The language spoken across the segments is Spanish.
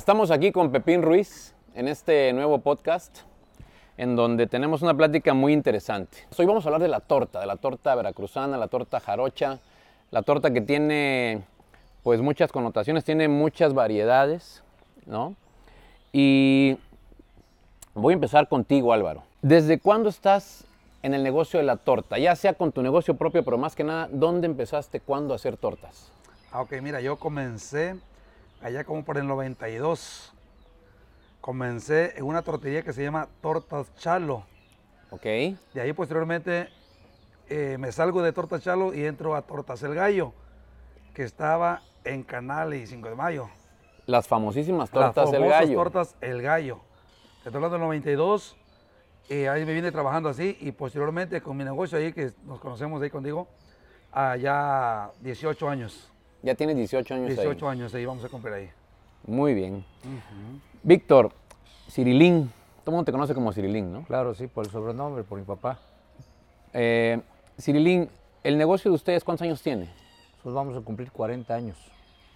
Estamos aquí con Pepín Ruiz en este nuevo podcast en donde tenemos una plática muy interesante. Hoy vamos a hablar de la torta, de la torta veracruzana, la torta jarocha, la torta que tiene pues muchas connotaciones, tiene muchas variedades, ¿no? Y voy a empezar contigo, Álvaro. ¿Desde cuándo estás en el negocio de la torta? Ya sea con tu negocio propio, pero más que nada, ¿dónde empezaste, cuándo a hacer tortas? Ah, ok, mira, yo comencé allá como por el 92. Comencé en una tortería que se llama Tortas Chalo. Ok. De ahí posteriormente eh, me salgo de Tortas Chalo y entro a Tortas El Gallo, que estaba en Canal y 5 de Mayo. Las famosísimas Las tortas del famosas gallo. Tortas El Gallo. Estoy hablando del 92. eh, ahí me vine trabajando así y posteriormente con mi negocio ahí, que nos conocemos ahí contigo, allá 18 años. Ya tienes 18 años 18 ahí. años ahí vamos a cumplir ahí. Muy bien. Víctor, Cirilín. Todo el mundo te conoce como Cirilín, ¿no? Claro, sí, por el sobrenombre, por mi papá. Eh, Cirilín, ¿el negocio de ustedes cuántos años tiene? Nosotros vamos a cumplir 40 años.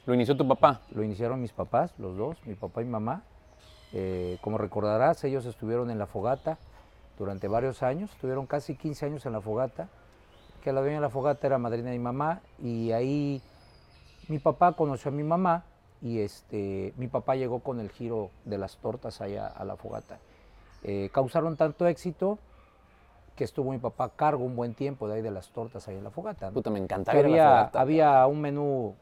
¿Lo inició tu papá? Lo iniciaron mis papás, los dos, mi papá y mamá. Eh, como recordarás, ellos estuvieron en la fogata durante varios años, estuvieron casi 15 años en la fogata, que la dueña de la fogata era madrina de mi mamá, y ahí mi papá conoció a mi mamá, y este, mi papá llegó con el giro de las tortas allá a la fogata. Eh, causaron tanto éxito que estuvo mi papá a cargo un buen tiempo de ahí de las tortas ahí en la fogata. ¿no? Puta, me Que encantaba la había, fogata. había un menú,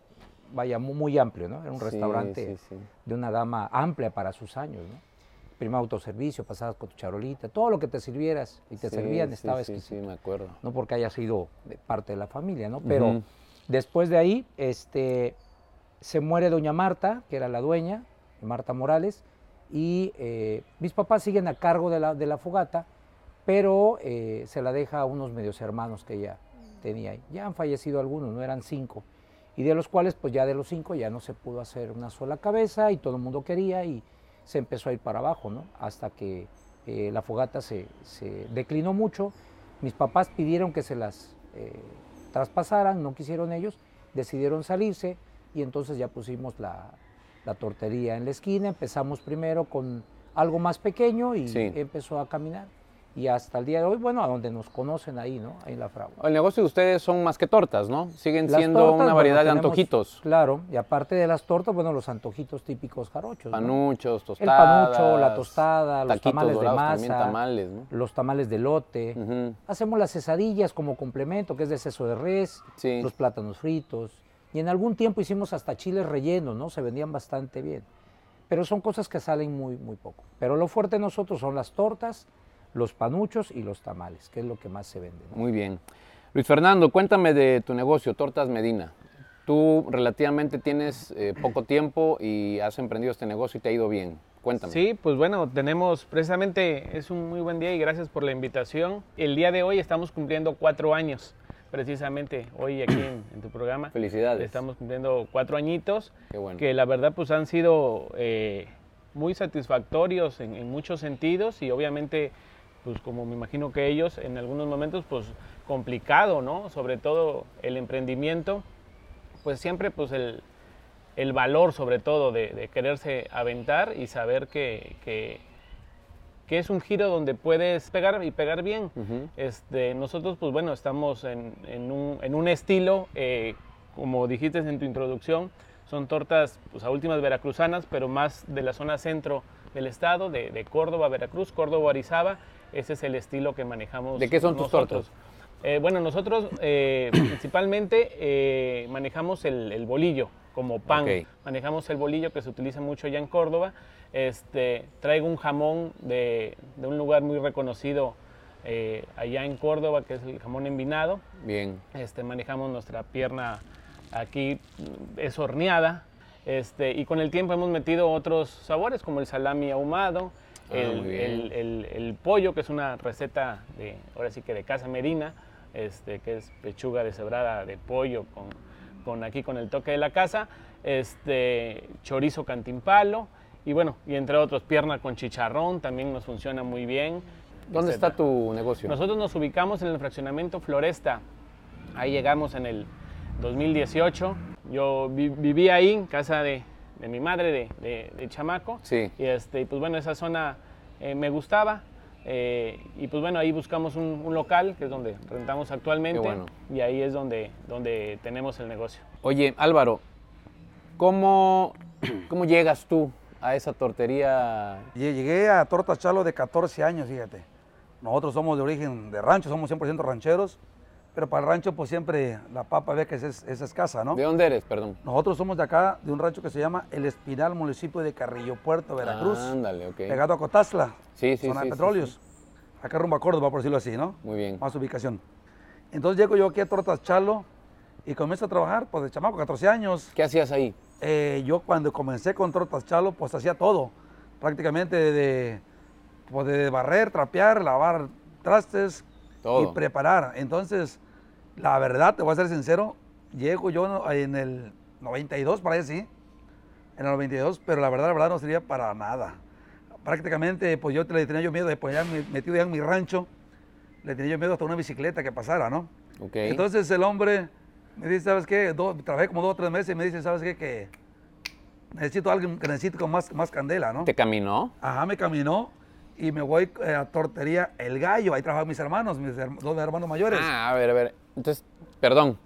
vaya, mu- muy, amplio, ¿no? Era un Sí, restaurante sí, sí. de una gama amplia para sus años, ¿no? Primero autoservicio, pasabas con tu charolita, todo lo que te sirvieras y te servían estaba sí, exquisito. sí, me acuerdo. No porque haya sido de parte de la familia, ¿no? Pero. Después de ahí, este, se muere doña Marta, que era la dueña, Marta Morales, y eh, mis papás siguen a cargo de la, de la fogata, pero eh, se la deja a unos medios hermanos que ella tenía. Ya han fallecido algunos, no eran cinco, y de los cuales, pues ya de los cinco ya no se pudo hacer una sola cabeza y todo el mundo quería y se empezó a ir para abajo, ¿no? Hasta que eh, la fogata se, se declinó mucho. Mis papás pidieron que se las traspasaran, no quisieron ellos, decidieron salirse y entonces ya pusimos la, la tortería en la esquina. Empezamos primero con algo más pequeño y Sí. empezó a caminar. Y hasta el día de hoy, bueno, a donde nos conocen ahí, ¿no? Ahí en la fragua. El negocio de ustedes son más que tortas, ¿no? Siguen Las siendo tortas, una bueno, variedad de antojitos. Claro, y aparte de las tortas, bueno, los antojitos típicos jarochos. ¿no? Panuchos, El tostadas. panucho, la tostada, los tamales de masa, También tamales, ¿no? los tamales de lote. Hacemos las cesadillas como complemento, que es de seso de res, Sí. los plátanos fritos. Y en algún tiempo hicimos hasta chiles rellenos, ¿no? Se vendían bastante bien. Pero son cosas que salen muy, muy poco. Pero lo fuerte de nosotros son las tortas, los panuchos y los tamales, que es lo que más se vende. ¿no? Muy bien. Luis Fernando, cuéntame de tu negocio, Tortas Medina. Tú relativamente tienes eh, poco tiempo y has emprendido este negocio y te ha ido bien. Cuéntame. Sí, pues bueno, tenemos precisamente, es un muy buen día y gracias por la invitación. El día de hoy estamos cumpliendo cuatro años, precisamente hoy aquí en, en tu programa. Felicidades. Estamos cumpliendo cuatro añitos, Qué bueno. que la verdad pues han sido eh, muy satisfactorios en, en muchos sentidos y obviamente pues como me imagino que ellos en algunos momentos pues complicado, ¿no? Sobre todo el emprendimiento, pues siempre pues el, el valor sobre todo de, de quererse aventar y saber que, que, que es un giro donde puedes pegar y pegar bien. Ujú. este, nosotros pues bueno estamos en, en un, en un estilo, eh, como dijiste en tu introducción, son tortas pues, a últimas veracruzanas, pero más de la zona centro del estado, de, de Córdoba, Veracruz, Córdoba, Orizaba. Ese es el estilo que manejamos. ¿De qué son tus tortas? Eh, bueno, nosotros eh, principalmente eh, manejamos el, el bolillo como pan. Manejamos el bolillo que se utiliza mucho allá en Córdoba. Este, traigo un jamón de, de un lugar muy reconocido allá en Córdoba, que es el jamón envinado. Bien. Este, manejamos nuestra pierna aquí, es horneada. Este, y con el tiempo hemos metido otros sabores como el salami ahumado, Ah, el, muy bien. el- el- el pollo, que es una receta de, ahora sí que de Casa Medina, este, que es pechuga deshebrada de pollo con, con aquí con el toque de la casa, este, chorizo cantimpalo y bueno, y entre otros pierna con chicharrón, también nos funciona muy bien. ¿Dónde etcétera. está tu negocio? Nosotros nos ubicamos en el fraccionamiento Floresta. Ahí llegamos en el 2018. Yo vi- viví ahí, en casa de, de mi madre de, de- de chamaco. Sí. Y este, pues bueno, esa zona eh, me gustaba. eh, y pues bueno, ahí buscamos un, un local, que es donde rentamos actualmente. Qué bueno. Y ahí es donde, donde tenemos el negocio. Oye, Álvaro, ¿cómo, ¿cómo llegas tú a esa tortería? Lle- Llegué a Tortas Chalo de 14 años, fíjate. Nosotros somos de origen de rancho, somos 100% rancheros, pero para el rancho pues siempre la papa ve que es, es escasa, ¿no? ¿De dónde eres, perdón? Nosotros somos de acá, de un rancho que se llama El Espinal, municipio de Carrillo Puerto, Veracruz. Ándale, ok. Pegado a Cotazla, Sí, sí, zona sí, de sí, petróleos. Acá rumbo a Córdoba, por decirlo así, ¿no? Muy bien. Más ubicación. Entonces llego yo aquí a Tortas Chalo y comienzo a trabajar, pues de chamaco, 14 años. ¿Qué hacías ahí? Eh, yo cuando comencé con Tortas Chalo, pues hacía todo. Prácticamente de, pues, de barrer, trapear, lavar trastes Todo. y preparar. Entonces, la verdad, te voy a ser sincero, llego yo en el 92, para ahí sí, en el 92, pero la verdad, la verdad no sería para nada. Prácticamente, pues yo le tenía yo miedo de pues ya me- metido ya en mi rancho, le tenía yo miedo hasta una bicicleta que pasara, ¿no? Entonces el hombre me dice, ¿sabes qué? Do- trabajé como dos o tres meses y me dice, ¿sabes qué? Que necesito alguien que necesite con más, más candela, ¿no? ¿Te caminó? Ajá, me caminó y me voy eh, a Tortería El Gallo. Ahí trabajan mis hermanos, mis her- dos hermanos mayores. Ah, a ver, a ver. Entonces, perdón.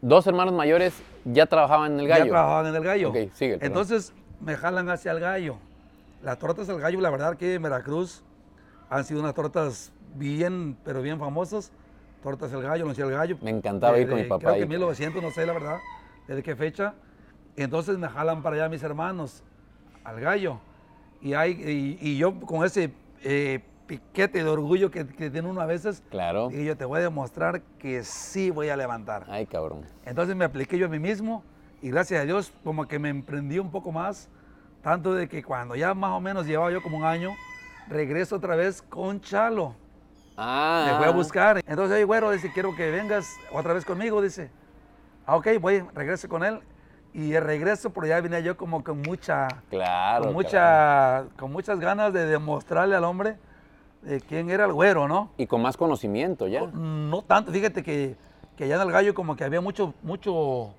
Dos hermanos mayores ya trabajaban en el gallo. Ya trabajaban en El Gallo. Ok, sigue, perdón. Entonces me jalan hacia El Gallo. Las tortas del Gallo, la verdad que en Veracruz han sido unas tortas bien, pero bien famosas. Tortas El Gallo, no El Gallo. Me encantaba ir con mi papá Creo ahí. que 1900, no sé la verdad, desde qué fecha. Entonces me jalan para allá mis hermanos, al gallo. Y, hay, y, y yo con ese eh, piquete de orgullo que, que tiene uno a veces, Claro. y yo te voy a demostrar que sí voy a levantar. Ay, cabrón. Entonces me apliqué yo a mí mismo y gracias a Dios como que me emprendí un poco más, tanto de que cuando ya más o menos llevaba yo como un año, regreso otra vez con Chalo. Ah. Me voy a buscar. Entonces, hey, güero, dice, quiero que vengas otra vez conmigo, dice. Ah, ok, voy, regreso con él. Y de regreso, por allá venía yo como con mucha, Claro. con, mucha, con muchas ganas de demostrarle al hombre de quién era el güero, ¿no? Y con más conocimiento ya. No tanto, fíjate que, que allá en el gallo como que había mucho, mucho,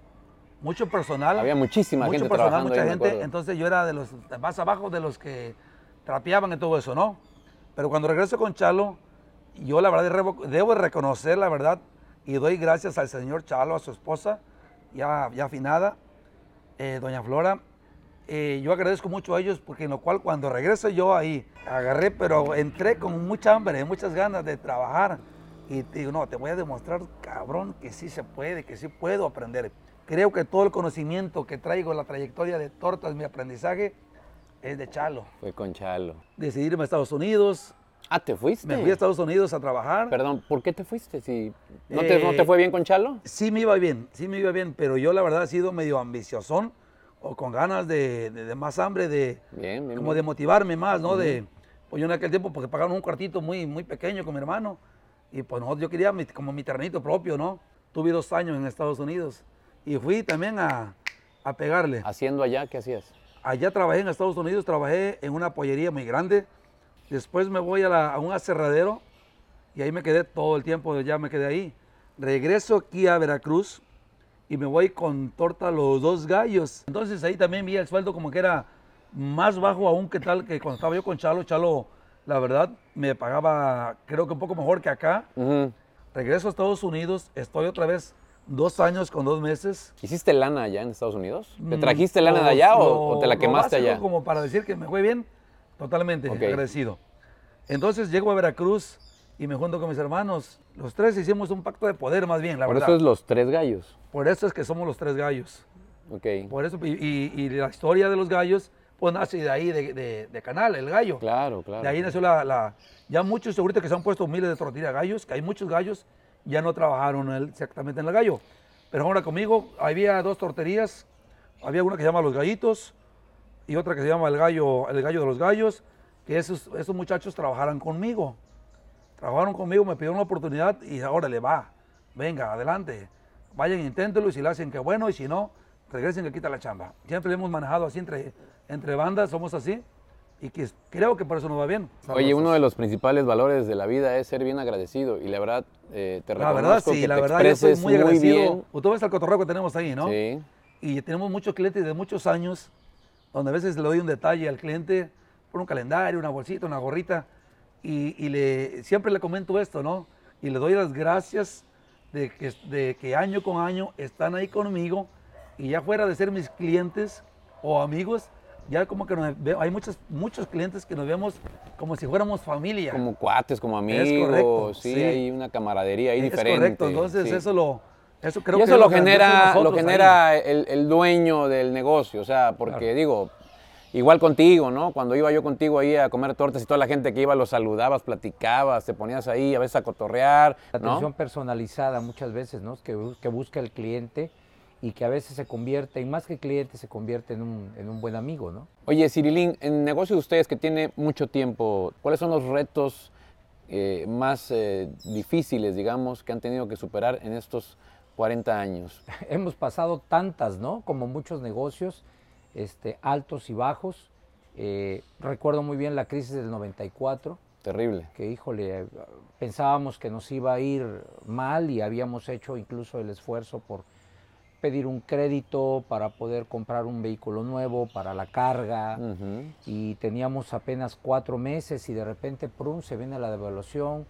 mucho personal. Había muchísima mucho gente personal, mucha ahí, gente. Entonces yo era de los más abajo de los que trapeaban y todo eso, ¿no? Pero cuando regreso con Chalo, yo la verdad debo, debo reconocer la verdad y doy gracias al señor Chalo, a su esposa, ya, ya afinada, eh, doña Flora. Eh, yo agradezco mucho a ellos porque en lo cual cuando regreso yo ahí agarré, pero entré con mucha hambre, muchas ganas de trabajar. Y te digo, no, te voy a demostrar, cabrón, que sí se puede, que sí puedo aprender. Creo que todo el conocimiento que traigo, la trayectoria de tortas, mi aprendizaje, es de Chalo. Fue con Chalo. Decidí irme a Estados Unidos, Ah, ¿te fuiste? me fui a Estados Unidos a trabajar. Perdón, ¿por qué te fuiste? Si ¿no, te, ¿No te Eh, fue bien con Chalo? Sí me iba bien, sí me iba bien, pero yo la verdad he sido medio ambiciosón o con ganas de, de- de más hambre, de Bien, bien. como de bien. motivarme más, ¿no? De, pues yo en aquel tiempo porque pagaron un cuartito muy, muy pequeño con mi hermano y pues nosotros, yo quería mi- como mi terrenito propio, ¿no? Tuve dos años en Estados Unidos y fui también a, a pegarle. Haciendo allá, ¿qué hacías? Allá trabajé en Estados Unidos, trabajé en una pollería muy grande. Después me voy a, la- a un aserradero y ahí me quedé todo el tiempo, ya me quedé ahí. Regreso aquí a Veracruz y me voy con torta los dos gallos. Entonces ahí también vi el sueldo como que era más bajo aún que tal que cuando estaba yo con Chalo. Chalo, la verdad, me pagaba creo que un poco mejor que acá. Regreso a Estados Unidos, estoy otra vez dos años con dos meses. ¿Hiciste lana allá en Estados Unidos? ¿Te Mm, trajiste lana de lo- allá o, lo- o te la lo quemaste básico allá? Como para decir que me fue bien, totalmente agradecido. Entonces llego a Veracruz y me junto con mis hermanos. Los tres hicimos un pacto de poder más bien, la Por verdad. eso es los tres gallos. Por eso es que somos los tres gallos. Ok. Por eso, y, y- y la historia de los gallos, pues nace de ahí, de, de- de Canal, el gallo. Claro, claro. De ahí nació la, la- Ya muchos ahorita que se han puesto miles de tortillas gallos, que hay muchos gallos, ya no trabajaron exactamente en el gallo. Pero ahora conmigo había dos torterías. Había una que se llama Los Gallitos y otra que se llama El Gallo, el gallo de los Gallos, que esos, esos muchachos trabajaran conmigo. Trabajaron conmigo, me pidieron una oportunidad y ahora le va. Venga, adelante. Vayan, inténtelo y si le hacen que bueno y si no, regresen que quita la chamba. Siempre le hemos manejado así entre, entre bandas, somos así y que creo que por eso nos va bien. Oye, uno de los principales valores de la vida es ser bien agradecido y la verdad eh, te La reconozco verdad, sí, que la te verdad, yo soy muy agradecido. bien. Tú ves el cotorreo que tenemos ahí, ¿no? Sí. Y tenemos muchos clientes de muchos años donde a veces le doy un detalle al cliente por un calendario, una bolsita, una gorrita, y, y le, siempre le comento esto, ¿no? Y le doy las gracias de que, de que año con año están ahí conmigo y ya fuera de ser mis clientes o amigos, ya como que nos hay muchos, muchos clientes que nos vemos como si fuéramos familia. Como cuates, como amigos, correcto, sí, sí. hay una camaradería ahí es diferente. correcto, entonces sí. eso lo, eso creo y eso es lo genera, lo genera el, el dueño del negocio, o sea, porque digo, igual contigo, ¿no? Cuando iba yo contigo ahí a comer tortas y toda la gente que iba los saludabas, platicabas, te ponías ahí a veces a cotorrear, La ¿no? atención personalizada muchas veces, ¿no? Que, que busca el cliente y que a veces se convierte, y más que cliente, se convierte en un, en un buen amigo, ¿no? Oye, Cirilín, en el negocio de ustedes que tiene mucho tiempo, ¿cuáles son los retos eh, más eh, difíciles, digamos, que han tenido que superar en estos 40 años? Hemos pasado tantas, ¿no? Como muchos negocios, este, altos y bajos. Eh, recuerdo muy bien la crisis del 94, Terrible. que híjole, pensábamos que nos iba a ir mal y habíamos hecho incluso el esfuerzo por pedir un crédito para poder comprar un vehículo nuevo para la carga Ujú. y teníamos apenas cuatro meses y de repente prum, se viene la devaluación,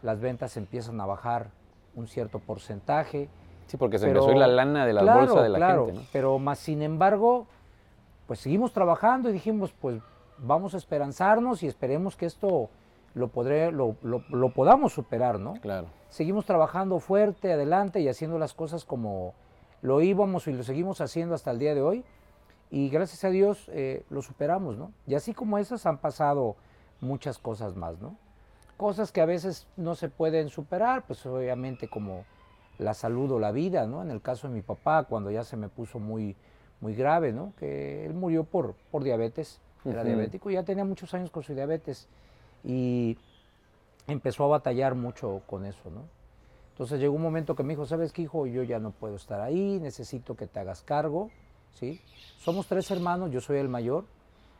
las ventas empiezan a bajar un cierto porcentaje. Sí, porque se pero- empezó a ir la lana de la claro, bolsa de la claro, gente, ¿no? Pero más sin embargo, pues seguimos trabajando y dijimos, pues vamos a esperanzarnos y esperemos que esto lo, podré, lo, lo- lo podamos superar, ¿no? Claro. Seguimos trabajando fuerte, adelante y haciendo las cosas como lo íbamos y lo seguimos haciendo hasta el día de hoy. Y gracias a Dios eh, lo superamos, ¿no? Y así como esas han pasado muchas cosas más, ¿no? Cosas que a veces no se pueden superar, pues obviamente como la salud o la vida, ¿no? En el caso de mi papá, cuando ya se me puso muy, muy grave, ¿no? Que él murió por, por diabetes, era Ujú. diabético, ya tenía muchos años con su diabetes y empezó a batallar mucho con eso, ¿no? Entonces llegó un momento que me dijo, ¿sabes qué, hijo? Yo ya no puedo estar ahí, necesito que te hagas cargo, ¿sí? Somos tres hermanos, yo soy el mayor,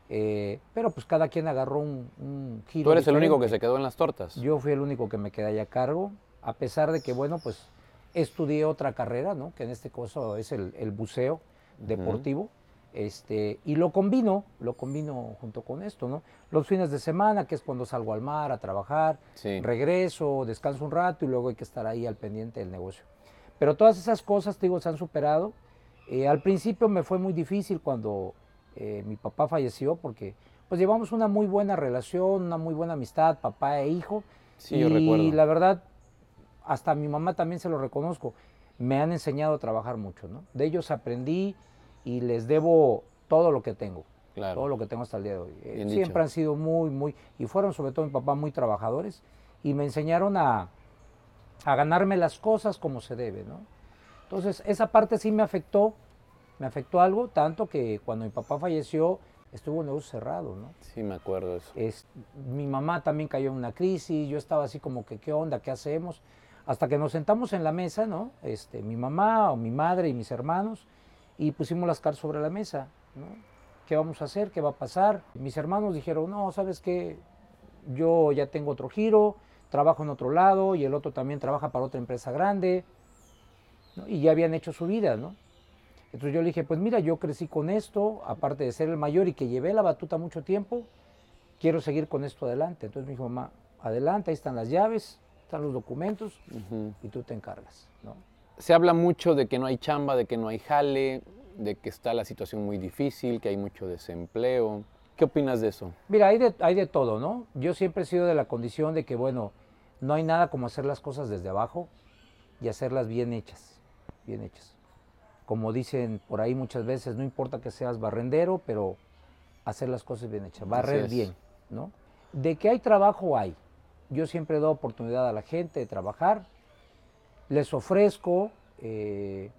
eh, pero pues cada quien agarró un, un giro Tú eres el único que se quedó en las tortas. Yo fui el único que me quedé ahí a cargo, a pesar de que, bueno, pues estudié otra carrera, ¿no? Que en este caso es el, el buceo deportivo. Este, y lo combino, lo combino junto con esto, ¿no? Los fines de semana, que es cuando salgo al mar a trabajar, Sí. regreso, descanso un rato y luego hay que estar ahí al pendiente del negocio. Pero todas esas cosas, te digo, se han superado. Eh, al principio me fue muy difícil cuando eh, mi papá falleció porque pues llevamos una muy buena relación, una muy buena amistad, papá e hijo. Sí, yo y recuerdo. la verdad, hasta a mi mamá también se lo reconozco, me han enseñado a trabajar mucho, ¿no? De ellos aprendí y les debo todo lo que tengo. Claro. Todo lo que tengo hasta el día de hoy. Eh, Bien Siempre dicho. han sido muy, muy, y fueron sobre todo mi papá muy trabajadores y me enseñaron a, a ganarme las cosas como se debe, ¿no? Entonces, esa parte sí me afectó, me afectó algo, tanto que cuando mi papá falleció, estuvo el negocio cerrado, ¿no? Sí, me acuerdo eso. Es, mi mamá también cayó en una crisis, yo estaba así como que, ¿qué onda? ¿Qué hacemos? Hasta que nos sentamos en la mesa, ¿no? Este, mi mamá o mi madre y mis hermanos, y pusimos las cartas sobre la mesa. ¿Qué vamos a hacer? ¿Qué va a pasar? Mis hermanos dijeron, no, ¿sabes qué? Yo ya tengo otro giro, trabajo en otro lado, y el otro también trabaja para otra empresa grande, y ya habían hecho su vida, ¿no? Entonces yo le dije, pues mira, yo crecí con esto, aparte de ser el mayor y que llevé la batuta mucho tiempo, quiero seguir con esto adelante. Entonces me dijo, mamá, adelante, ahí están las llaves, están los documentos y tú te encargas, ¿no? Se habla mucho de que no hay chamba, de que no hay jale, de que está la situación muy difícil, que hay mucho desempleo. ¿Qué opinas de eso? Mira, hay de, hay de todo, ¿no? Yo siempre he sido de la condición de que, bueno, no hay nada como hacer las cosas desde abajo y hacerlas bien hechas, bien hechas. Como dicen por ahí muchas veces, no importa que seas barrendero, pero hacer las cosas bien hechas, barrer bien, ¿no? De que hay trabajo, hay. Yo siempre doy oportunidad a la gente de trabajar, les ofrezco eh,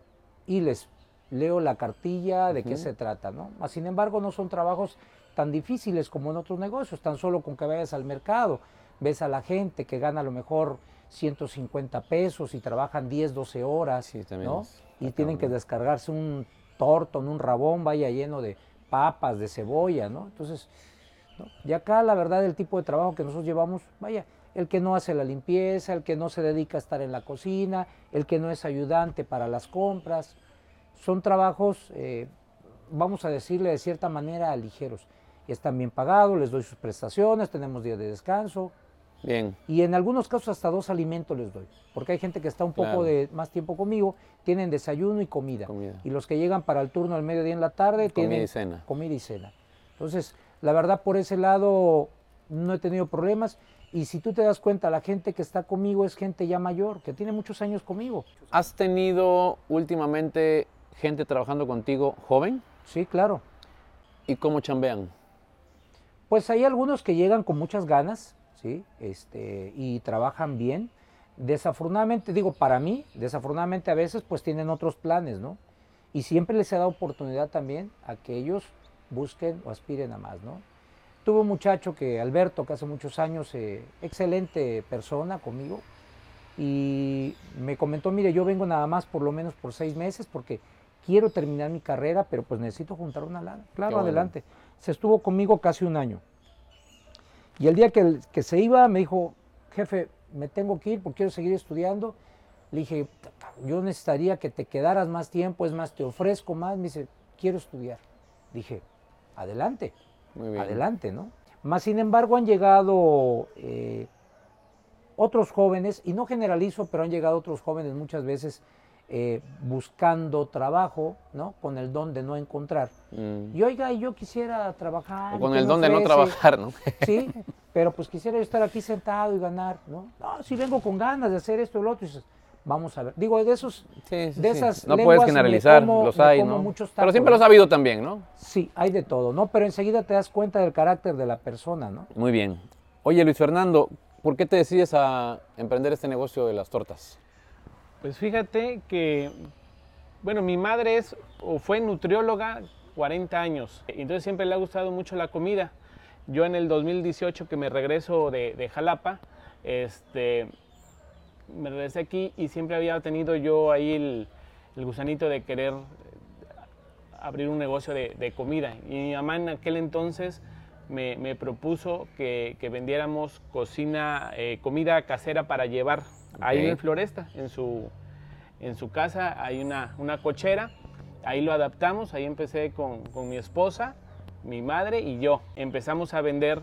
y les leo la cartilla de qué se trata, ¿no? Sin embargo, no son trabajos tan difíciles como en otros negocios, tan solo con que vayas al mercado, ves a la gente que gana a lo mejor 150 pesos y trabajan 10, 12 horas, Sí, ¿no? Y tienen que descargarse un tortón, un rabón, vaya lleno de papas, de cebolla, ¿no? Entonces, ¿no? Y acá la verdad el tipo de trabajo que nosotros llevamos, vaya, el que no hace la limpieza, el que no se dedica a estar en la cocina, el que no es ayudante para las compras, son trabajos eh, vamos a decirle de cierta manera, ligeros. Están bien pagados, les doy sus prestaciones, tenemos días de descanso. Bien. Y en algunos casos hasta dos alimentos les doy, porque hay gente que está un poco Claro. de más tiempo conmigo, tienen desayuno y comida. Comida. Y los que llegan para el turno al mediodía en la tarde Comida tienen y cena. comida y cena. Entonces, la verdad por ese lado no he tenido problemas y si tú te das cuenta, la gente que está conmigo es gente ya mayor, que tiene muchos años conmigo. ¿Has tenido últimamente gente trabajando contigo joven? Sí, claro. ¿Y cómo chambean? Pues hay algunos que llegan con muchas ganas, ¿sí? Este, y trabajan bien. Desafortunadamente, digo, para mí, desafortunadamente a veces pues tienen otros planes, ¿no? Y siempre les he dado oportunidad también a que ellos busquen o aspiren a más, ¿no? Tuve un muchacho que, Alberto, que hace muchos años, eh, excelente persona conmigo, y me comentó, mire, yo vengo nada más por lo menos por seis meses porque quiero terminar mi carrera, pero pues necesito juntar una lana. Claro, adelante. Se estuvo conmigo casi un año. Y el día que, que se iba me dijo, jefe, me tengo que ir porque quiero seguir estudiando. Le dije, yo necesitaría que te quedaras más tiempo, es más, te ofrezco más. Me dice, quiero estudiar. Dije, adelante, Muy bien. adelante, ¿no? Más sin embargo han llegado eh, otros jóvenes, y no generalizo, pero han llegado otros jóvenes muchas veces eh, buscando trabajo, ¿no? Con el don de no encontrar. Mm. Y oiga, yo quisiera trabajar. O ¿y con el don de no ofrece?". trabajar, ¿no? Sí, pero pues quisiera yo estar aquí sentado y ganar, ¿no? No, si vengo con ganas de hacer esto y lo otro, y dices, vamos a ver. Digo, de esos, Sí, sí, de sí. esas No lenguas puedes generalizar, como- los hay, ¿no? muchos Pero siempre ¿no? los ha habido también, ¿no? Sí, hay de todo, ¿no? Pero enseguida te das cuenta del carácter de la persona, ¿no? Muy bien. Oye, Luis Fernando, ¿por qué te decides a emprender este negocio de las tortas? Pues fíjate que, bueno, mi madre es o fue nutrióloga 40 años, entonces siempre le ha gustado mucho la comida. Yo en el 2018 que me regreso de, de Jalapa, este, me regresé aquí y siempre había tenido yo ahí el, el gusanito de querer abrir un negocio de, de comida. Y mi mamá en aquel entonces me, me propuso que, que vendiéramos cocina, eh, comida casera para llevar ahí en Floresta, en su, en su casa hay una, una cochera, ahí lo adaptamos, ahí empecé con, con mi esposa, mi madre y yo. Empezamos a vender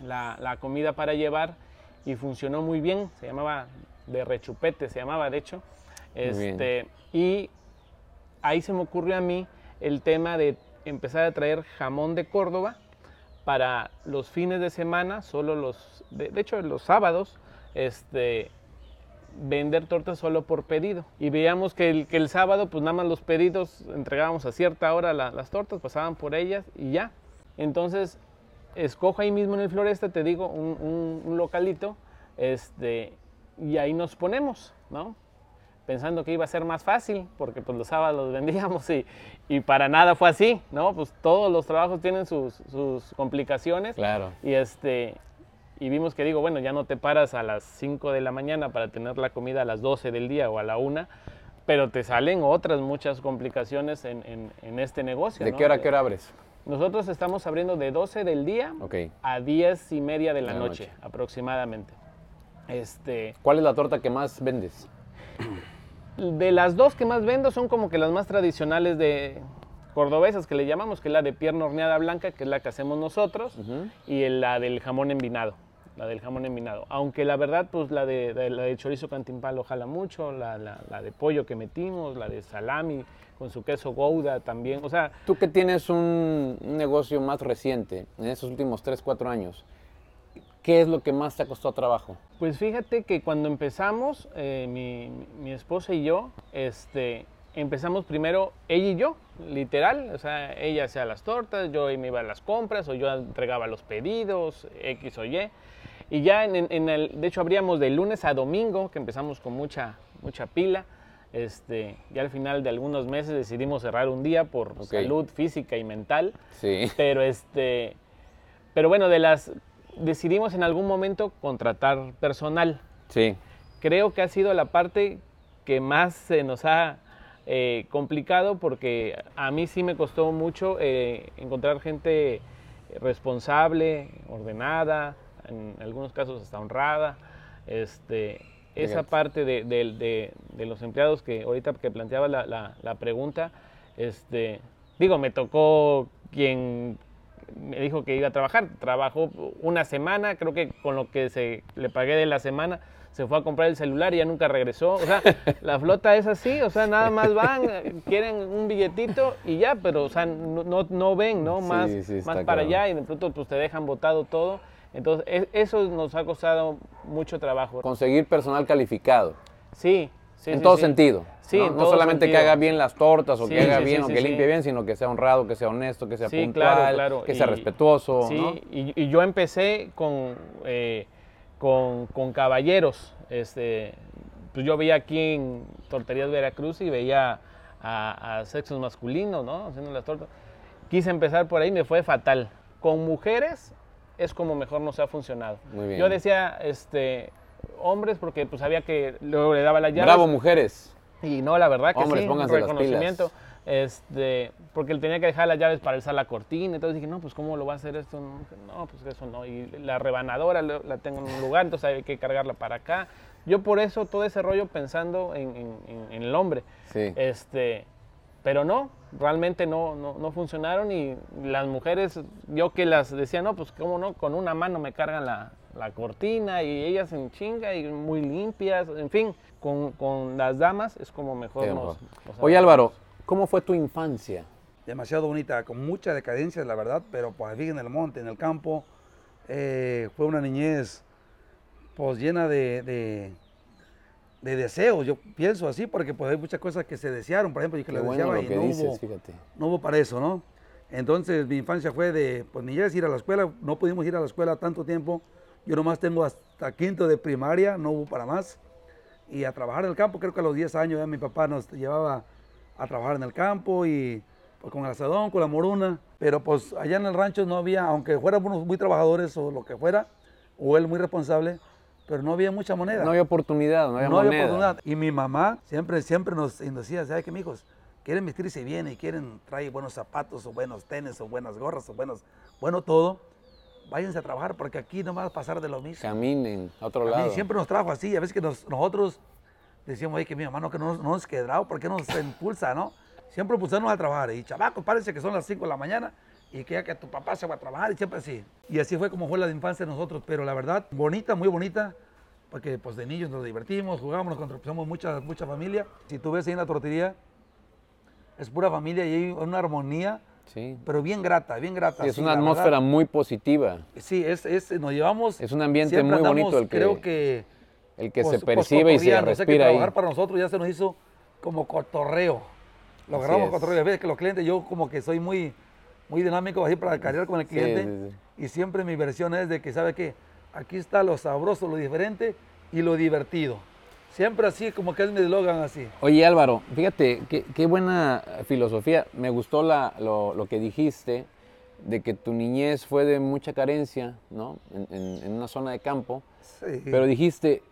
la, la comida para llevar y funcionó muy bien, se llamaba de rechupete, se llamaba de hecho. Este, y ahí se me ocurrió a mí el tema de empezar a traer jamón de Córdoba para los fines de semana, solo los, de, de hecho los sábados, este, vender tortas solo por pedido. Y veíamos que el, que el sábado, pues nada más los pedidos, entregábamos a cierta hora la- las tortas, pasaban por ellas y ya. Entonces, escojo ahí mismo en el Floresta, te digo, un, un- un localito, este, y ahí nos ponemos, ¿no? Pensando que iba a ser más fácil, porque pues los sábados los vendíamos y, y para nada fue así, ¿no? Pues todos los trabajos tienen sus, sus complicaciones. Claro. Y este y vimos que digo, bueno, ya no te paras a las 5 de la mañana para tener la comida a las 12 del día o a la 1, pero te salen otras muchas complicaciones en, en- en este negocio. ¿De ¿no? qué hora a qué hora abres? Nosotros estamos abriendo de 12 del día a 10 y media de la, De la noche, noche. aproximadamente. Este, ¿Cuál es la torta que más vendes? de las dos que más vendo son como que las más tradicionales de cordobesas que le llamamos, que es la de pierna horneada blanca, que es la que hacemos nosotros, y la del jamón envinado. La del jamón envinado. Aunque la verdad, pues la de, de- la de chorizo cantimpalo jala mucho, la, la- la de pollo que metimos, la de salami con su queso gouda también. O sea, Tú que tienes un, un negocio más reciente, en esos últimos 3, 4 años, ¿qué es lo que más te costado trabajo? Pues fíjate que cuando empezamos, eh, mi, mi esposa y yo, este, empezamos primero ella y yo, literal, o sea, ella hacía las tortas, yo me iba a las compras o yo entregaba los pedidos, X o Y. Y ya en, en- el, de hecho abríamos de lunes a domingo, que empezamos con mucha, mucha pila. Este, ya al final de algunos meses decidimos cerrar un día por salud física y mental. Sí. Pero este, pero bueno, de las decidimos en algún momento contratar personal. Sí. Creo que ha sido la parte que más se nos ha eh, complicado porque a mí sí me costó mucho eh, encontrar gente responsable, ordenada, en algunos casos hasta honrada. Este, esa Fíjate. parte de, de- de- de los empleados que ahorita que planteaba la, la- la pregunta, este, Digo, me tocó quien me dijo que iba a trabajar. Trabajó una semana, creo que con lo que se le pagué de la semana, se fue a comprar el celular y ya nunca regresó. O sea, la flota es así, o sea, nada más van, quieren un billetito y ya, pero, o sea, no, no, no ven, ¿no? Más, sí, más para allá y de pronto pues te dejan botado todo. Entonces, eso nos ha costado mucho trabajo. Conseguir personal calificado. Sí, sí. en sí, todo sí. sentido. Sí, ¿no? en No todo solamente sentido. que haga bien las tortas o que haga bien o que limpie bien, sino que sea honrado, que sea honesto, que sea puntual, claro, claro. que sea respetuoso. Sí, ¿no? y, y yo empecé con, eh, con, con caballeros. Este, pues yo veía aquí en Torterías Veracruz y veía a, a sexos masculinos, ¿no? Haciendo las tortas. Quise empezar por ahí, me fue fatal. Con mujeres es como mejor nos ha funcionado. Muy bien. Yo decía, este, hombres, porque pues sabía que luego le daba la llave. Bravo, mujeres. Y no, la verdad que Hombres, sí, pónganse las reconocimiento. pilas. Este, porque él tenía que dejar las llaves para alzar la cortina. Entonces dije, no, pues ¿cómo lo va a hacer esto? No, No, pues eso no. Y la rebanadora la tengo en un lugar, entonces hay que cargarla para acá. Yo por eso todo ese rollo pensando en, en- en- en el hombre. Sí. Este, pero no, realmente no, no, no funcionaron y las mujeres, yo que las decía, no, pues cómo no, con una mano me cargan la, la cortina y ellas en chinga y muy limpias, en fin, con, con las damas es como mejor nos, nos Oye. Álvaro, ¿cómo fue tu infancia? demasiado bonita, con mucha decadencia, la verdad, pero pues aquí en el monte, en el campo, eh, fue una niñez pues llena de, de, de deseos, yo pienso así, porque pues hay muchas cosas que se desearon, por ejemplo, yo que las bueno deseaba lo y que no dices, hubo, fíjate. no hubo para eso, ¿no? Entonces mi infancia fue de, pues niñez, ir a la escuela, no pudimos ir a la escuela tanto tiempo, yo nomás tengo hasta quinto de primaria, no hubo para más, y a trabajar en el campo, creo que a los 10 años ya mi papá nos llevaba a trabajar en el campo y pues, con el asadón, con la moruna, pero pues allá en el rancho no había, aunque fuéramos muy trabajadores o lo que fuera, o él muy responsable, pero no había mucha moneda. No había oportunidad, no había No había moneda. oportunidad. Y mi mamá siempre, siempre nos decía, ¿sabes qué, mijos? Quieren vestirse bien y quieren traer buenos zapatos o buenos tenis o buenas gorras o buenos, bueno todo. Váyanse a trabajar porque aquí no va a pasar de lo mismo. Caminen a otro mí lado. siempre nos trajo así. A veces que nos- nosotros decíamos, oye, que mi mamá no, que no, no nos quedrado, ¿por qué nos impulsa, no? Siempre impulsarnos a trabajar. Y chavacos, parece que son las 5 de la mañana y que ya que tu papá se va a trabajar y siempre así. Y así fue como fue la infancia de nosotros. Pero la verdad, bonita, muy bonita, porque pues de niños nos divertimos, jugamos, nos somos mucha, mucha familia. Si tú ves ahí en la tortería, es pura familia y hay una armonía, Sí. pero bien grata, bien grata. Sí, es sí, una verdad. atmósfera muy positiva. Sí, es, es, nos llevamos. Es un ambiente muy bonito el que- Creo que. El que pues- se pues percibe y se cotorreando. O sea, que respira ahí. trabajar para nosotros ya se nos hizo como cotorreo. Lo agarramos cotorreo. A veces que los clientes, yo como que soy muy, muy dinámico así para cargar con el cliente. sí. Y siempre mi versión es de que, ¿sabe qué? Aquí está lo sabroso, lo diferente y lo divertido. Siempre así, como que es mi eslogan así. Oye Álvaro, fíjate, qué, qué buena filosofía. Me gustó la- lo, lo que dijiste de que tu niñez fue de mucha carencia, ¿no? En, en- en una zona de campo. Sí. Pero dijiste,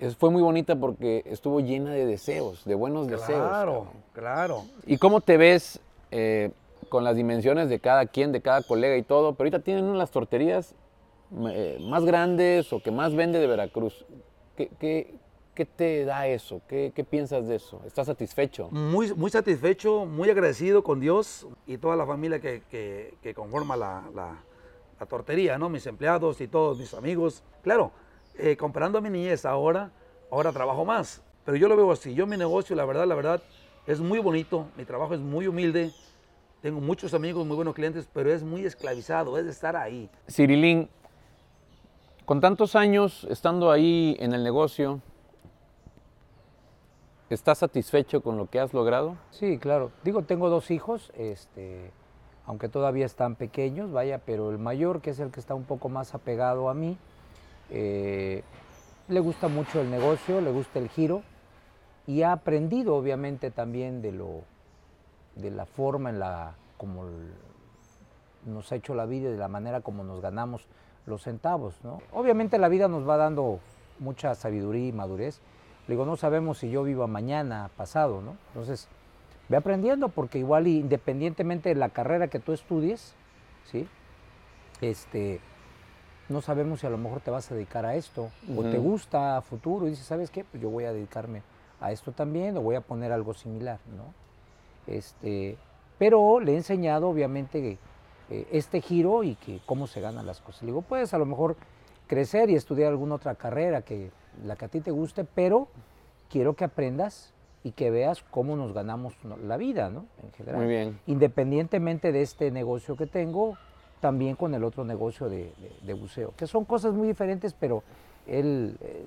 es- fue muy bonita porque estuvo llena de deseos, de buenos deseos. Claro, claro. ¿Y cómo te ves eh, con las dimensiones de cada quien, de cada colega y todo? Pero ahorita tienen unas torterías eh, más grandes o que más vende de Veracruz. ¿Qué, qué- qué te da eso? ¿Qué, qué piensas de eso? ¿Estás satisfecho? Muy, muy satisfecho, muy agradecido con Dios y toda la familia que, que- que conforma la, la- la tortería, ¿no? Mis empleados y todos mis amigos. Claro, eh, comparando a mi niñez ahora, ahora trabajo más. Pero yo lo veo así. Yo mi negocio, la verdad, la verdad, es muy bonito. Mi trabajo es muy humilde. Tengo muchos amigos, muy buenos clientes, pero es muy esclavizado, es de estar ahí. Cirilín, con tantos años estando ahí en el negocio, ¿estás satisfecho con lo que has logrado? Sí, claro. Digo, tengo dos hijos, este, aunque todavía están pequeños, vaya, pero el mayor, que es el que está un poco más apegado a mí, eh, le gusta mucho el negocio, le gusta el giro y ha aprendido obviamente también de lo de la forma en la como nos ha hecho la vida y de la manera como nos ganamos los centavos, ¿no? Obviamente la vida nos va dando mucha sabiduría y madurez. Le digo, no sabemos si yo viva mañana, pasado, ¿no? Entonces, ve aprendiendo porque igual independientemente de la carrera que tú estudies, ¿sí? Este, no sabemos si a lo mejor te vas a dedicar a esto o te gusta a futuro y dices, ¿sabes qué? Pues yo voy a dedicarme a esto también o voy a poner algo similar, ¿no? Este, pero le he enseñado obviamente eh, este giro y que cómo se ganan las cosas. Le digo, puedes a lo mejor crecer y estudiar alguna otra carrera que la que a ti te guste, pero quiero que aprendas y que veas cómo nos ganamos la vida, ¿no? En general. Muy bien. Independientemente de este negocio que tengo, también con el otro negocio de, de- de buceo, que son cosas muy diferentes, pero él, eh,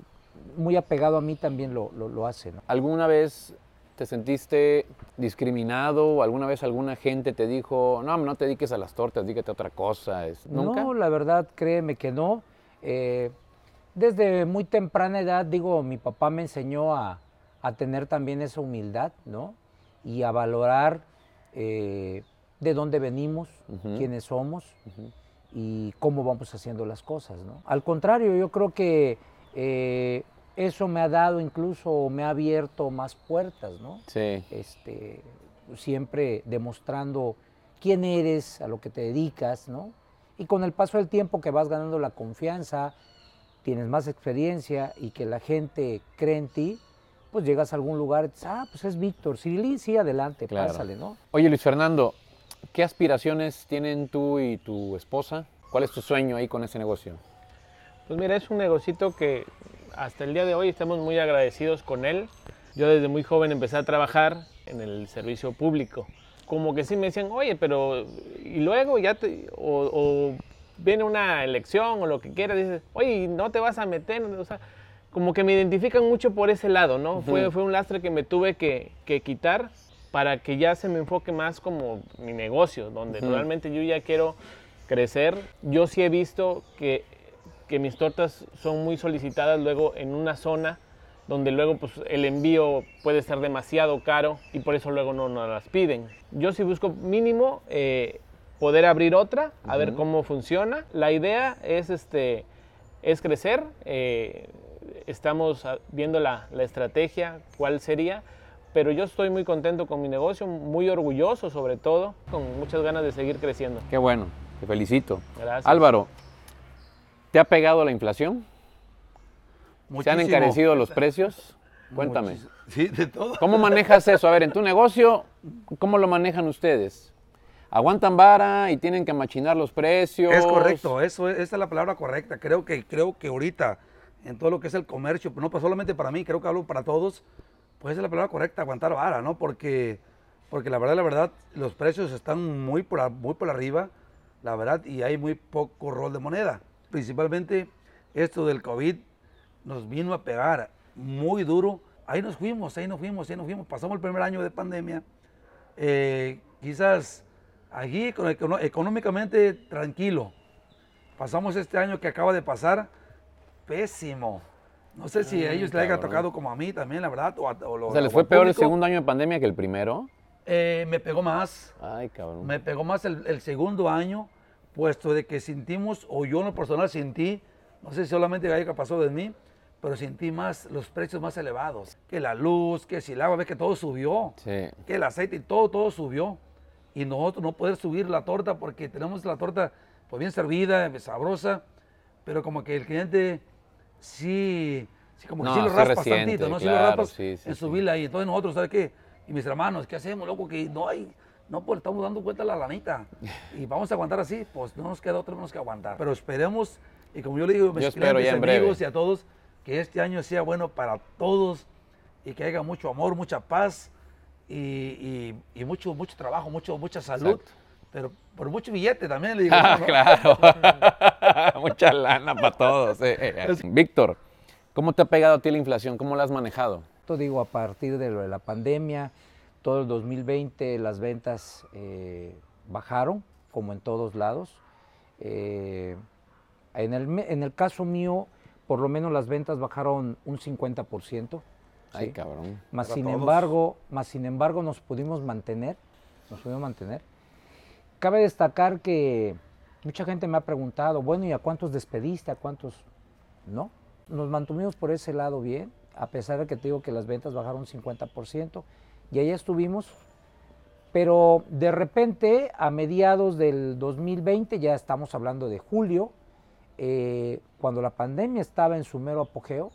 muy apegado a mí, también lo, lo- lo hace, ¿no? ¿Alguna vez te sentiste discriminado o alguna vez alguna gente te dijo, no, no te dediques a las tortas, dígate a otra cosa? ¿Nunca? No, la verdad, créeme que no. Eh, desde muy temprana edad, digo, mi papá me enseñó a, a tener también esa humildad, ¿no? Y a valorar eh, de dónde venimos, Ujú. quiénes somos y cómo vamos haciendo las cosas, ¿no? Al contrario, yo creo que eh, eso me ha dado incluso, me ha abierto más puertas, ¿no? Sí. este, siempre demostrando quién eres, a lo que te dedicas, ¿no? Y con el paso del tiempo que vas ganando la confianza, tienes más experiencia y que la gente cree en ti, pues llegas a algún lugar y dices, ah, pues es Víctor, sí, sí, adelante, Claro. pásale, ¿no? Oye, Luis Fernando, ¿qué aspiraciones tienen tú y tu esposa? ¿Cuál es tu sueño ahí con ese negocio? Pues mira, es un negocito que hasta el día de hoy estamos muy agradecidos con él. Yo desde muy joven empecé a trabajar en el servicio público. Como que sí me decían, oye, pero y luego ya te, o, o viene una elección o lo que quieras, dices, oye, ¿y no te vas a meter, o sea, como que me identifican mucho por ese lado, ¿no? fue, fue un lastre que me tuve que, que quitar para que ya se me enfoque más como mi negocio, donde Ujú. realmente yo ya quiero crecer. Yo sí he visto que, que mis tortas son muy solicitadas luego en una zona donde luego pues, el envío puede ser demasiado caro y por eso luego no nos las piden. Yo sí busco mínimo eh, poder abrir otra, a ver cómo funciona. La idea es, este, es crecer. eh, estamos ah, viendo la, la estrategia, cuál sería, pero yo estoy muy contento con mi negocio, muy orgulloso sobre todo, con muchas ganas de seguir creciendo. Qué bueno, te felicito. Gracias. Álvaro, ¿te ha pegado la inflación? ¿Se han Muchísimo. encarecido los precios? Cuéntame. Muchis- Sí, de todo. ¿Cómo manejas eso? A ver, en tu negocio, ¿cómo lo manejan ustedes? ¿Aguantan vara y tienen que machinar los precios? Es correcto, eso es, esa es la palabra correcta. Creo que, creo que ahorita, en todo lo que es el comercio, no pues solamente para mí, creo que hablo para todos, pues esa es la palabra correcta, aguantar vara, ¿no? Porque, porque la verdad, la verdad, los precios están muy por, muy por arriba, la verdad, y hay muy poco rol de moneda. Principalmente esto del COVID nos vino a pegar muy duro. Ahí nos fuimos, ahí nos fuimos, ahí nos fuimos. Pasamos el primer año de pandemia. eh, quizás econo- económicamente tranquilo. Pasamos este año que acaba de pasar pésimo. No sé si a ellos les haya tocado como a mí también, la verdad. O, a- o lo- O sea, ¿les fue peor el público. segundo año de pandemia que el primero? Eh, me pegó más. Ay, cabrón. Me pegó más el, el segundo año, puesto de que sentimos, o yo en lo personal sentí, no sé si solamente algo que pasó de mí, pero sentí más los precios más elevados. Que la luz, que si el agua, ves que todo subió. Sí. Que el aceite y todo, todo subió. Y nosotros no poder subir la torta porque tenemos la torta pues bien servida, sabrosa, pero como que el cliente sí, sí como que No, sí lo raspas resiente, tantito, ¿no? Sí lo claro, raspas sí, sí, en subirla y entonces nosotros, ¿sabes qué? Y mis hermanos, ¿qué hacemos, loco? Que no hay, no pues estamos dando cuenta la lanita y vamos a aguantar así, pues no nos queda otra menos que aguantar. Pero esperemos, y como yo le digo a mis Yo espero en breve. amigos y a todos, que este año sea bueno para todos y que haya mucho amor, mucha paz y, y- y mucho, mucho trabajo, mucho, mucha salud, Exacto. pero por mucho billete también le digo. Ah, ¿no? claro. Mucha lana para todos. eh. Víctor, ¿cómo te ha pegado a ti la inflación? ¿Cómo la has manejado? Esto digo, a partir de lo de la pandemia, todo el 2020 las ventas eh, bajaron, como en todos lados. Eh, en, el, me- en el caso mío, por lo menos las ventas bajaron un 50%. Ay, ¿sí? cabrón. Sin embargo, más sin embargo nos pudimos mantener, nos pudimos mantener. Cabe destacar que mucha gente me ha preguntado, bueno, ¿y a cuántos despediste? ¿A cuántos? No. Nos mantuvimos por ese lado bien, a pesar de que te digo que las ventas bajaron un 50%, y ahí estuvimos. Pero de repente, a mediados del 2020, ya estamos hablando de julio, eh, cuando la pandemia estaba en su mero apogeo,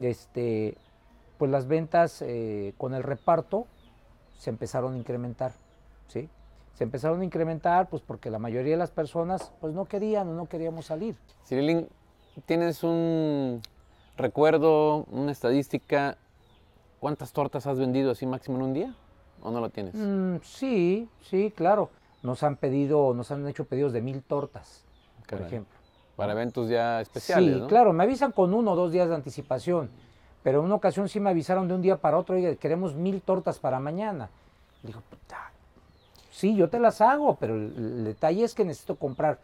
este, pues las ventas eh, con el reparto se empezaron a incrementar. ¿sí? Se empezaron a incrementar, pues porque la mayoría de las personas, pues no querían o no queríamos salir. Cirilín, ¿tienes un recuerdo, una estadística? ¿Cuántas tortas has vendido así máximo en un día? ¿O no lo tienes? Mm, sí, sí, claro. Nos han pedido, nos han hecho pedidos de mil tortas, por ejemplo. Para eventos ya especiales, sí, ¿no? claro, me avisan con uno o dos días de anticipación, pero en una ocasión sí me avisaron de un día para otro, oye, queremos mil tortas para mañana. Le digo, puta, sí, yo te las hago, pero el, el detalle es que necesito comprar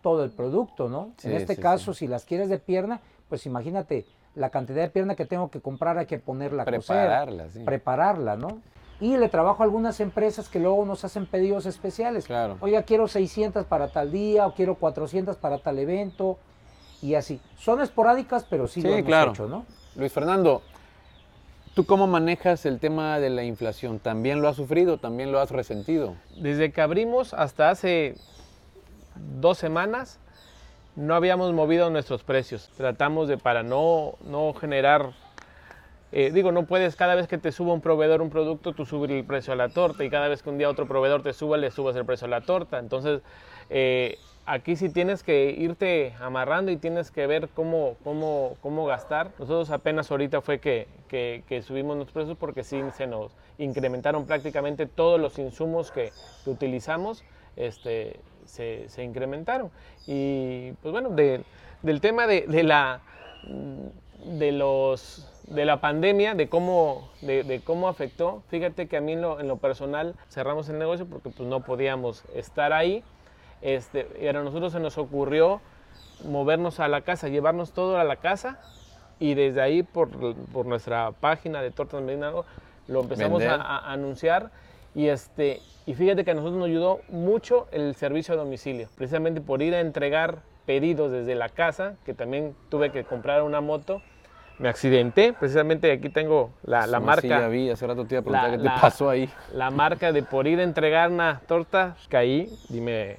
todo el producto, ¿no? Sí, en este sí, caso, sí. si las quieres de pierna, pues imagínate la cantidad de pierna que tengo que comprar, hay que ponerla a Prepararla, sí. prepararla, ¿no? Y le trabajo a algunas empresas que luego nos hacen pedidos especiales. Claro. Oiga, quiero 600 para tal día o quiero 400 para tal evento y así. Son esporádicas, pero sí, Sí, lo hemos claro. hecho, ¿no? Luis Fernando, ¿tú cómo manejas el tema de la inflación? ¿También lo has sufrido? ¿También lo has resentido? Desde que abrimos hasta hace dos semanas no habíamos movido nuestros precios. Tratamos de para no, no generar, eh, digo, no puedes cada vez que te suba un proveedor un producto, tú subir el precio a la torta y cada vez que un día otro proveedor te suba, le subas el precio a la torta. Entonces, eh, aquí sí tienes que irte amarrando y tienes que ver cómo, cómo, cómo gastar. Nosotros apenas ahorita fue que, que, subimos los precios porque sí se nos incrementaron prácticamente todos los insumos que, que utilizamos. Este, se, se incrementaron. Y pues bueno, de- del tema de, de la, de, los, de la pandemia, de cómo, de, de cómo afectó, fíjate que a mí en lo, en lo personal cerramos el negocio porque pues no podíamos estar ahí. Este, y a nosotros se nos ocurrió movernos a la casa, llevarnos todo a la casa y desde ahí por, por nuestra página de Tortas Medina lo empezamos a, anunciar y este y fíjate que a nosotros nos ayudó mucho el servicio a domicilio, precisamente por ir a entregar pedidos desde la casa, que también tuve que comprar una moto. Me accidenté, precisamente aquí tengo la, la marca Sí, ya vi, hace rato te iba a preguntar La- qué te la- pasó ahí. la marca de por ir a entregar una torta, caí y me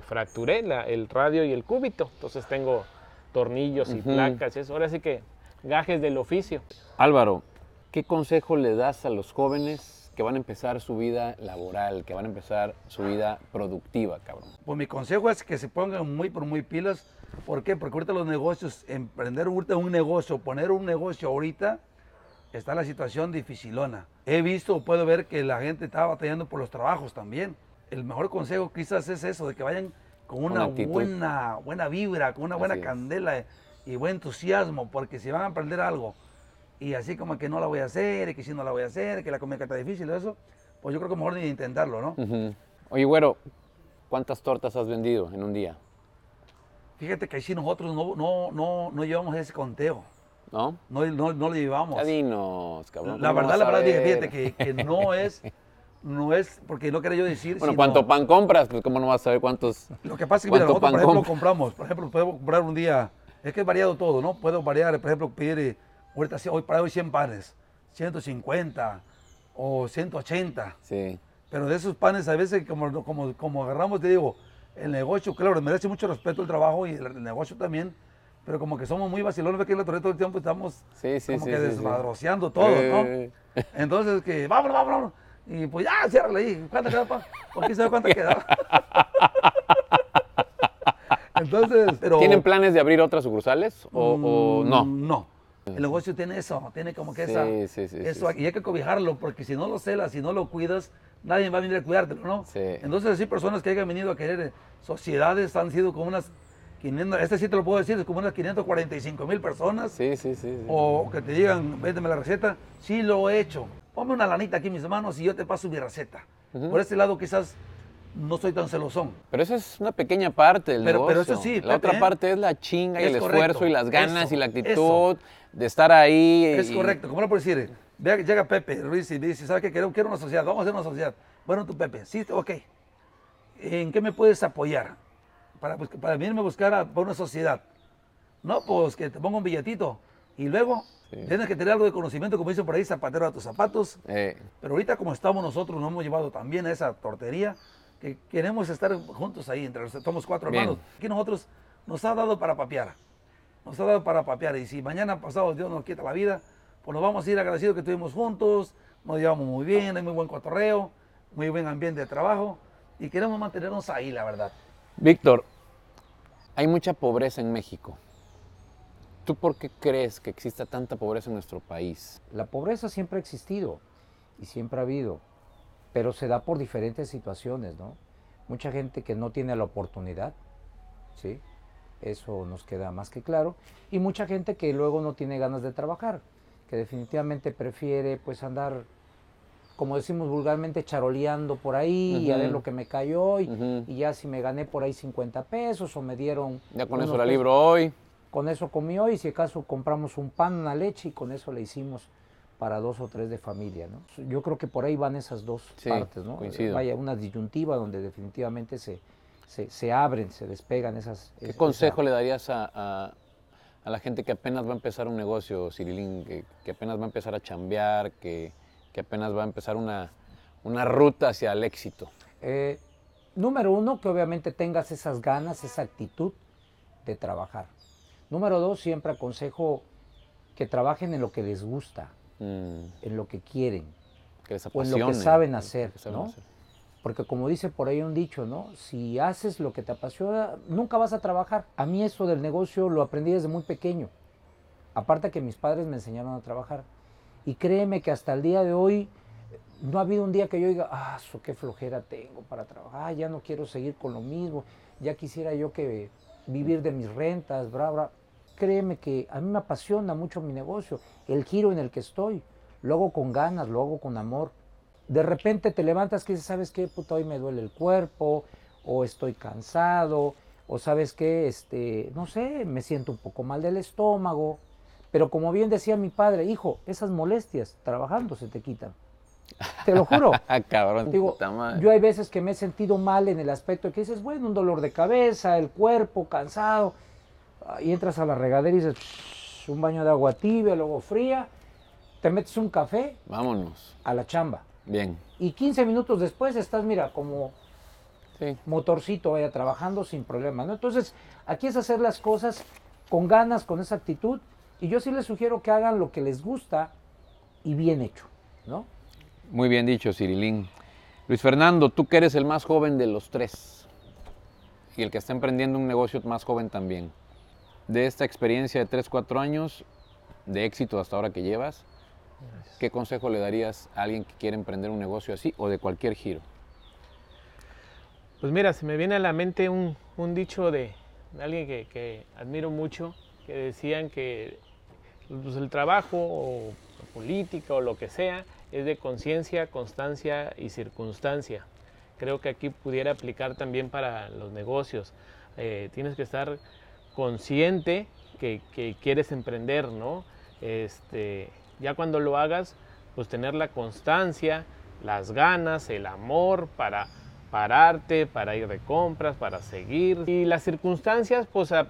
fracturé la- el radio y el cúbito. Entonces tengo tornillos y placas y eso. Ahora sí que gajes del oficio. Álvaro, ¿qué consejo le das a los jóvenes que van a empezar su vida laboral, que van a empezar su vida productiva, cabrón? Pues mi consejo es que se pongan muy, por muy pilas. ¿Por qué? Porque ahorita los negocios, emprender ahorita un negocio, poner un negocio ahorita, está la situación dificilona. He visto, puedo ver que la gente está batallando por los trabajos también. El mejor consejo quizás es eso, de que vayan con una buena, buena vibra, con una buena Así es. candela y buen entusiasmo, porque si van a aprender algo y así como que no la voy a hacer, y que si no la voy a hacer, que la comida está difícil, eso, pues yo creo que mejor ni intentarlo, ¿no? Oye, güero, ¿cuántas tortas has vendido en un día? Fíjate que si nosotros no, no, no, no llevamos ese conteo, ¿No? no, no, no lo llevamos. Ya dinos, cabrón. La ¿cómo verdad, la verdad, fíjate que, que no es, no es, porque no quería yo decir. Bueno, sino- ¿cuánto pan compras? Pues cómo no vas a saber cuántos... Lo que pasa es que mira, ¿Cuánto nosotros, por ejemplo, compras? compramos, por ejemplo, podemos comprar un día, es que es variado todo, ¿no? Puedo variar, por ejemplo, pedir, eh, ahorita hoy para hoy 100 panes, 150 o 180. Sí. Pero de esos panes, a veces, como, como, como agarramos, te digo, el negocio, claro, merece mucho respeto el trabajo y el, el negocio también, pero como que somos muy vacilones, ve que en la torre todo el tiempo estamos Sí, sí, como sí, que desmadroceando todo, ¿no? Eh. Entonces, que vámonos, vámonos, vámonos. Y pues ya, ciérrale ahí. ¿Cuánto queda, pa? ¿Por quién sabe cuánto queda? Entonces, pero... ¿Tienen planes de abrir otras sucursales o, o no? Mm, No. El negocio tiene eso, tiene como que Sí, esa, sí, sí, eso, sí, y hay que cobijarlo, porque si no lo celas, si no lo cuidas, nadie va a venir a cuidártelo, ¿no? Sí. Entonces, sí, personas que hayan venido a querer eh, sociedades han sido como unas 500, este sí te lo puedo decir, es como unas 545 mil personas, Sí, sí, sí. sí. o que te digan, véndeme la receta, sí lo he hecho. Ponme una lanita aquí en mis manos y yo te paso mi receta. Por este lado quizás no soy tan celosón. Pero eso es una pequeña parte del Pero- negocio. pero eso sí, La Pepe, otra ¿eh? parte es la chinga y el correcto, esfuerzo y las ganas eso, y la actitud eso. de estar ahí. Es y- correcto, ¿cómo lo puedo decir? Que llega Pepe Ruiz y me dice, ¿sabes qué? Quiero, quiero una sociedad, vamos a hacer una sociedad. Bueno, tú Pepe, sí, ok. ¿En qué me puedes apoyar? Para, bus- para venirme a buscar a, para una sociedad. No, pues que te ponga un billetito. Y luego tienes que tener algo de conocimiento, como dicen por ahí, zapatero a tus zapatos. Eh, Pero ahorita como estamos nosotros, nos hemos llevado también a esa tortería, que queremos estar juntos ahí, entre los, somos cuatro Bien. hermanos. Aquí nosotros nos ha dado para papear, nos ha dado para papear. Y si mañana pasado Dios nos quita la vida, pues nos vamos a ir agradecidos que estuvimos juntos, nos llevamos muy bien, hay muy buen cotorreo. muy buen ambiente de trabajo y queremos mantenernos ahí, la verdad. Víctor, hay mucha pobreza en México. ¿Tú por qué crees que exista tanta pobreza en nuestro país? La pobreza siempre ha existido y siempre ha habido, pero se da por diferentes situaciones, ¿no? Mucha gente que no tiene la oportunidad, ¿sí? Eso nos queda más que claro. Y mucha gente que luego no tiene ganas de trabajar, que definitivamente prefiere pues andar, como decimos vulgarmente, charoleando por ahí y a ver lo que me cayó y, Ujú. y ya si me gané por ahí 50 pesos o me dieron... Ya con eso la libro hoy. Con eso comió y si acaso compramos un pan, una leche y con eso le hicimos para dos o tres de familia, ¿no? Yo creo que por ahí van esas dos Sí, partes, ¿no? coincido. Vaya, una disyuntiva donde definitivamente se, se, se abren, se despegan esas... ¿Qué consejo le darías a, a- a la gente que apenas va a empezar un negocio, Cirilín, que, que apenas va a empezar a chambear, que, que apenas va a empezar una, una ruta hacia el éxito? Eh, número uno, que obviamente tengas esas ganas, esa actitud de trabajar. Número dos, siempre aconsejo que trabajen en lo que les gusta, Mm, en lo que quieren. que les O en lo que saben hacer, que saben ¿no? hacer. Porque como dice por ahí un dicho, ¿no? Si haces lo que te apasiona, nunca vas a trabajar. A mí eso del negocio lo aprendí desde muy pequeño. Aparte que mis padres me enseñaron a trabajar. Y créeme que hasta el día de hoy no ha habido un día que yo diga, ah, su qué flojera tengo para trabajar, ah, ya no quiero seguir con lo mismo, ya quisiera yo que vivir de mis rentas, bra, bra. Créeme que a mí me apasiona mucho mi negocio, el giro en el que estoy. Lo hago con ganas, lo hago con amor. De repente te levantas que dices, ¿sabes qué? Puta, hoy me duele el cuerpo, o estoy cansado, o sabes qué, este, no sé, me siento un poco mal del estómago. Pero como bien decía mi padre, hijo, esas molestias trabajando se te quitan. Te lo juro. Ah, cabrón, Digo, yo hay veces que me he sentido mal en el aspecto de que dices, bueno, un dolor de cabeza, el cuerpo cansado, y entras a la regadera y dices, "Shh, un baño de agua tibia, luego fría, te metes un café Vámonos. a la chamba. Bien. Y 15 minutos después estás, mira, como Sí. motorcito vaya trabajando sin problema, ¿no? Entonces, aquí es hacer las cosas con ganas, con esa actitud, y yo sí les sugiero que hagan lo que les gusta y bien hecho, ¿no? Muy bien dicho, Cirilín. Luis Fernando, tú que eres el más joven de los tres y el que está emprendiendo un negocio más joven también. De esta experiencia de 3, 4 años de éxito hasta ahora que llevas, ¿qué consejo le darías a alguien que quiere emprender un negocio así o de cualquier giro? Pues mira, se me viene a la mente un, un dicho de, de alguien que, que admiro mucho, que decían que pues, el trabajo o la política o lo que sea es de conciencia, constancia y circunstancia. Creo que aquí pudiera aplicar también para los negocios. Eh, tienes que estar consciente que, que quieres emprender, ¿no? Este, ya cuando lo hagas, pues tener la constancia, las ganas, el amor para pararte, para ir de compras, para seguir. Y las circunstancias, pues eh,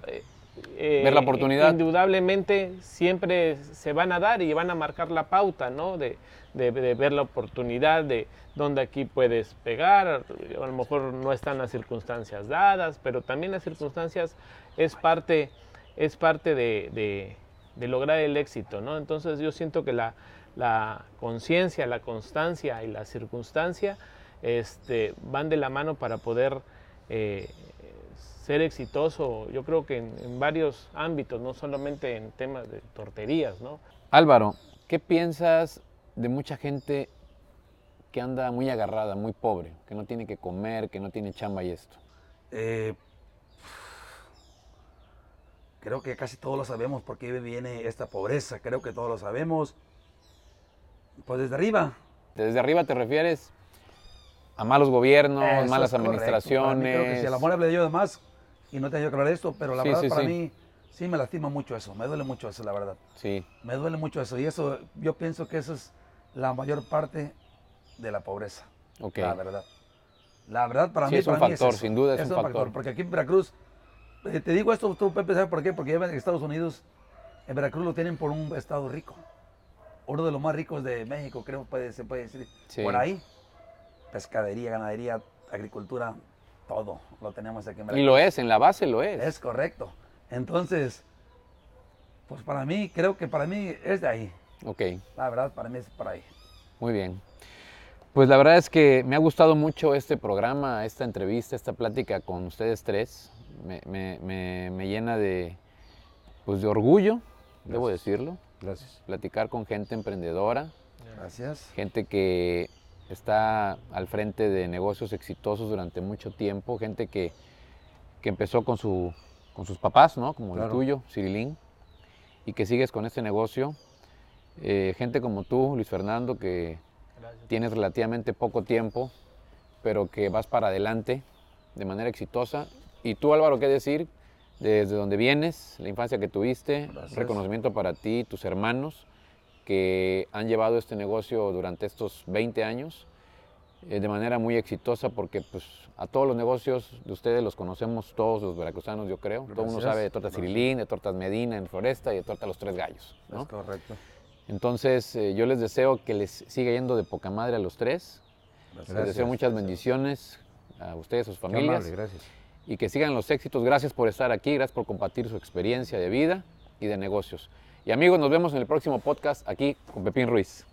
eh, Ver la oportunidad. Indudablemente siempre se van a dar y van a marcar la pauta, ¿no? De, de- de ver la oportunidad, de dónde aquí puedes pegar. A lo mejor no están las circunstancias dadas, pero también las circunstancias es parte, es parte de, de- de lograr el éxito, ¿no? Entonces yo siento que la, la conciencia, la constancia y la circunstancia este, van de la mano para poder eh, ser exitoso, yo creo que en, en varios ámbitos, no solamente en temas de torterías, ¿no? Álvaro, ¿qué piensas de mucha gente que anda muy agarrada, muy pobre, que no tiene que comer, que no tiene chamba y esto? Eh, creo que casi todos lo sabemos por qué viene esta pobreza. Creo que todos lo sabemos. Pues desde arriba. Desde arriba te refieres a malos gobiernos, Eso malas es mí administraciones. creo que si el amor hable yo de más, y no tengo que hablar de esto, pero la Sí, verdad sí, para sí. mí sí me lastima mucho eso. Me duele mucho eso, la verdad. Sí, Me duele mucho eso. Y eso, yo pienso que eso es la mayor parte de la pobreza. ok. La verdad. La verdad, para mí, es un para mí factor, eso. sin duda es un factor. Porque aquí en Veracruz, te digo esto, tú, Pepe, ¿sabes por qué? Porque en Estados Unidos, en Veracruz lo tienen por un estado rico. Uno de los más ricos de México, creo, puede, se puede decir. Sí. Por ahí, pescadería, ganadería, agricultura, todo lo tenemos aquí en Y Veracruz. lo es, en la base lo es. Es correcto. Entonces, pues para mí, creo que para mí es de ahí. Ok, La verdad, para mí es por ahí. muy bien. Pues la verdad es que me ha gustado mucho este programa, esta entrevista, esta plática con ustedes tres. Me, me- me- me llena de, pues de orgullo, debo decirlo. Gracias. Platicar con gente emprendedora, Gracias. gente que está al frente de negocios exitosos durante mucho tiempo, gente que, que empezó con, su, con sus papás, ¿no? Como el tuyo, Cirilín, y que sigues con este negocio. Eh, gente como tú, Luis Fernando, que tienes relativamente poco tiempo, pero que vas para adelante de manera exitosa. Y tú, Álvaro, ¿qué decir? Desde donde vienes, la infancia que tuviste, Gracias. reconocimiento para ti, tus hermanos, que han llevado este negocio durante estos 20 años eh, de manera muy exitosa, porque pues a todos los negocios de ustedes los conocemos todos los veracruzanos, yo creo. Todo uno sabe de Tortas Cirilín, de Tortas Medina en Floresta y de Torta Los Tres Gallos, ¿no? Es correcto. Entonces, eh, yo les deseo que les siga yendo de poca madre a los tres. Les Gracias. deseo muchas bendiciones a ustedes, a sus familias. amable, gracias. Y que sigan los éxitos. Gracias por estar aquí, gracias por compartir su experiencia de vida y de negocios. Y amigos, nos vemos en el próximo podcast aquí con Pepín Ruiz.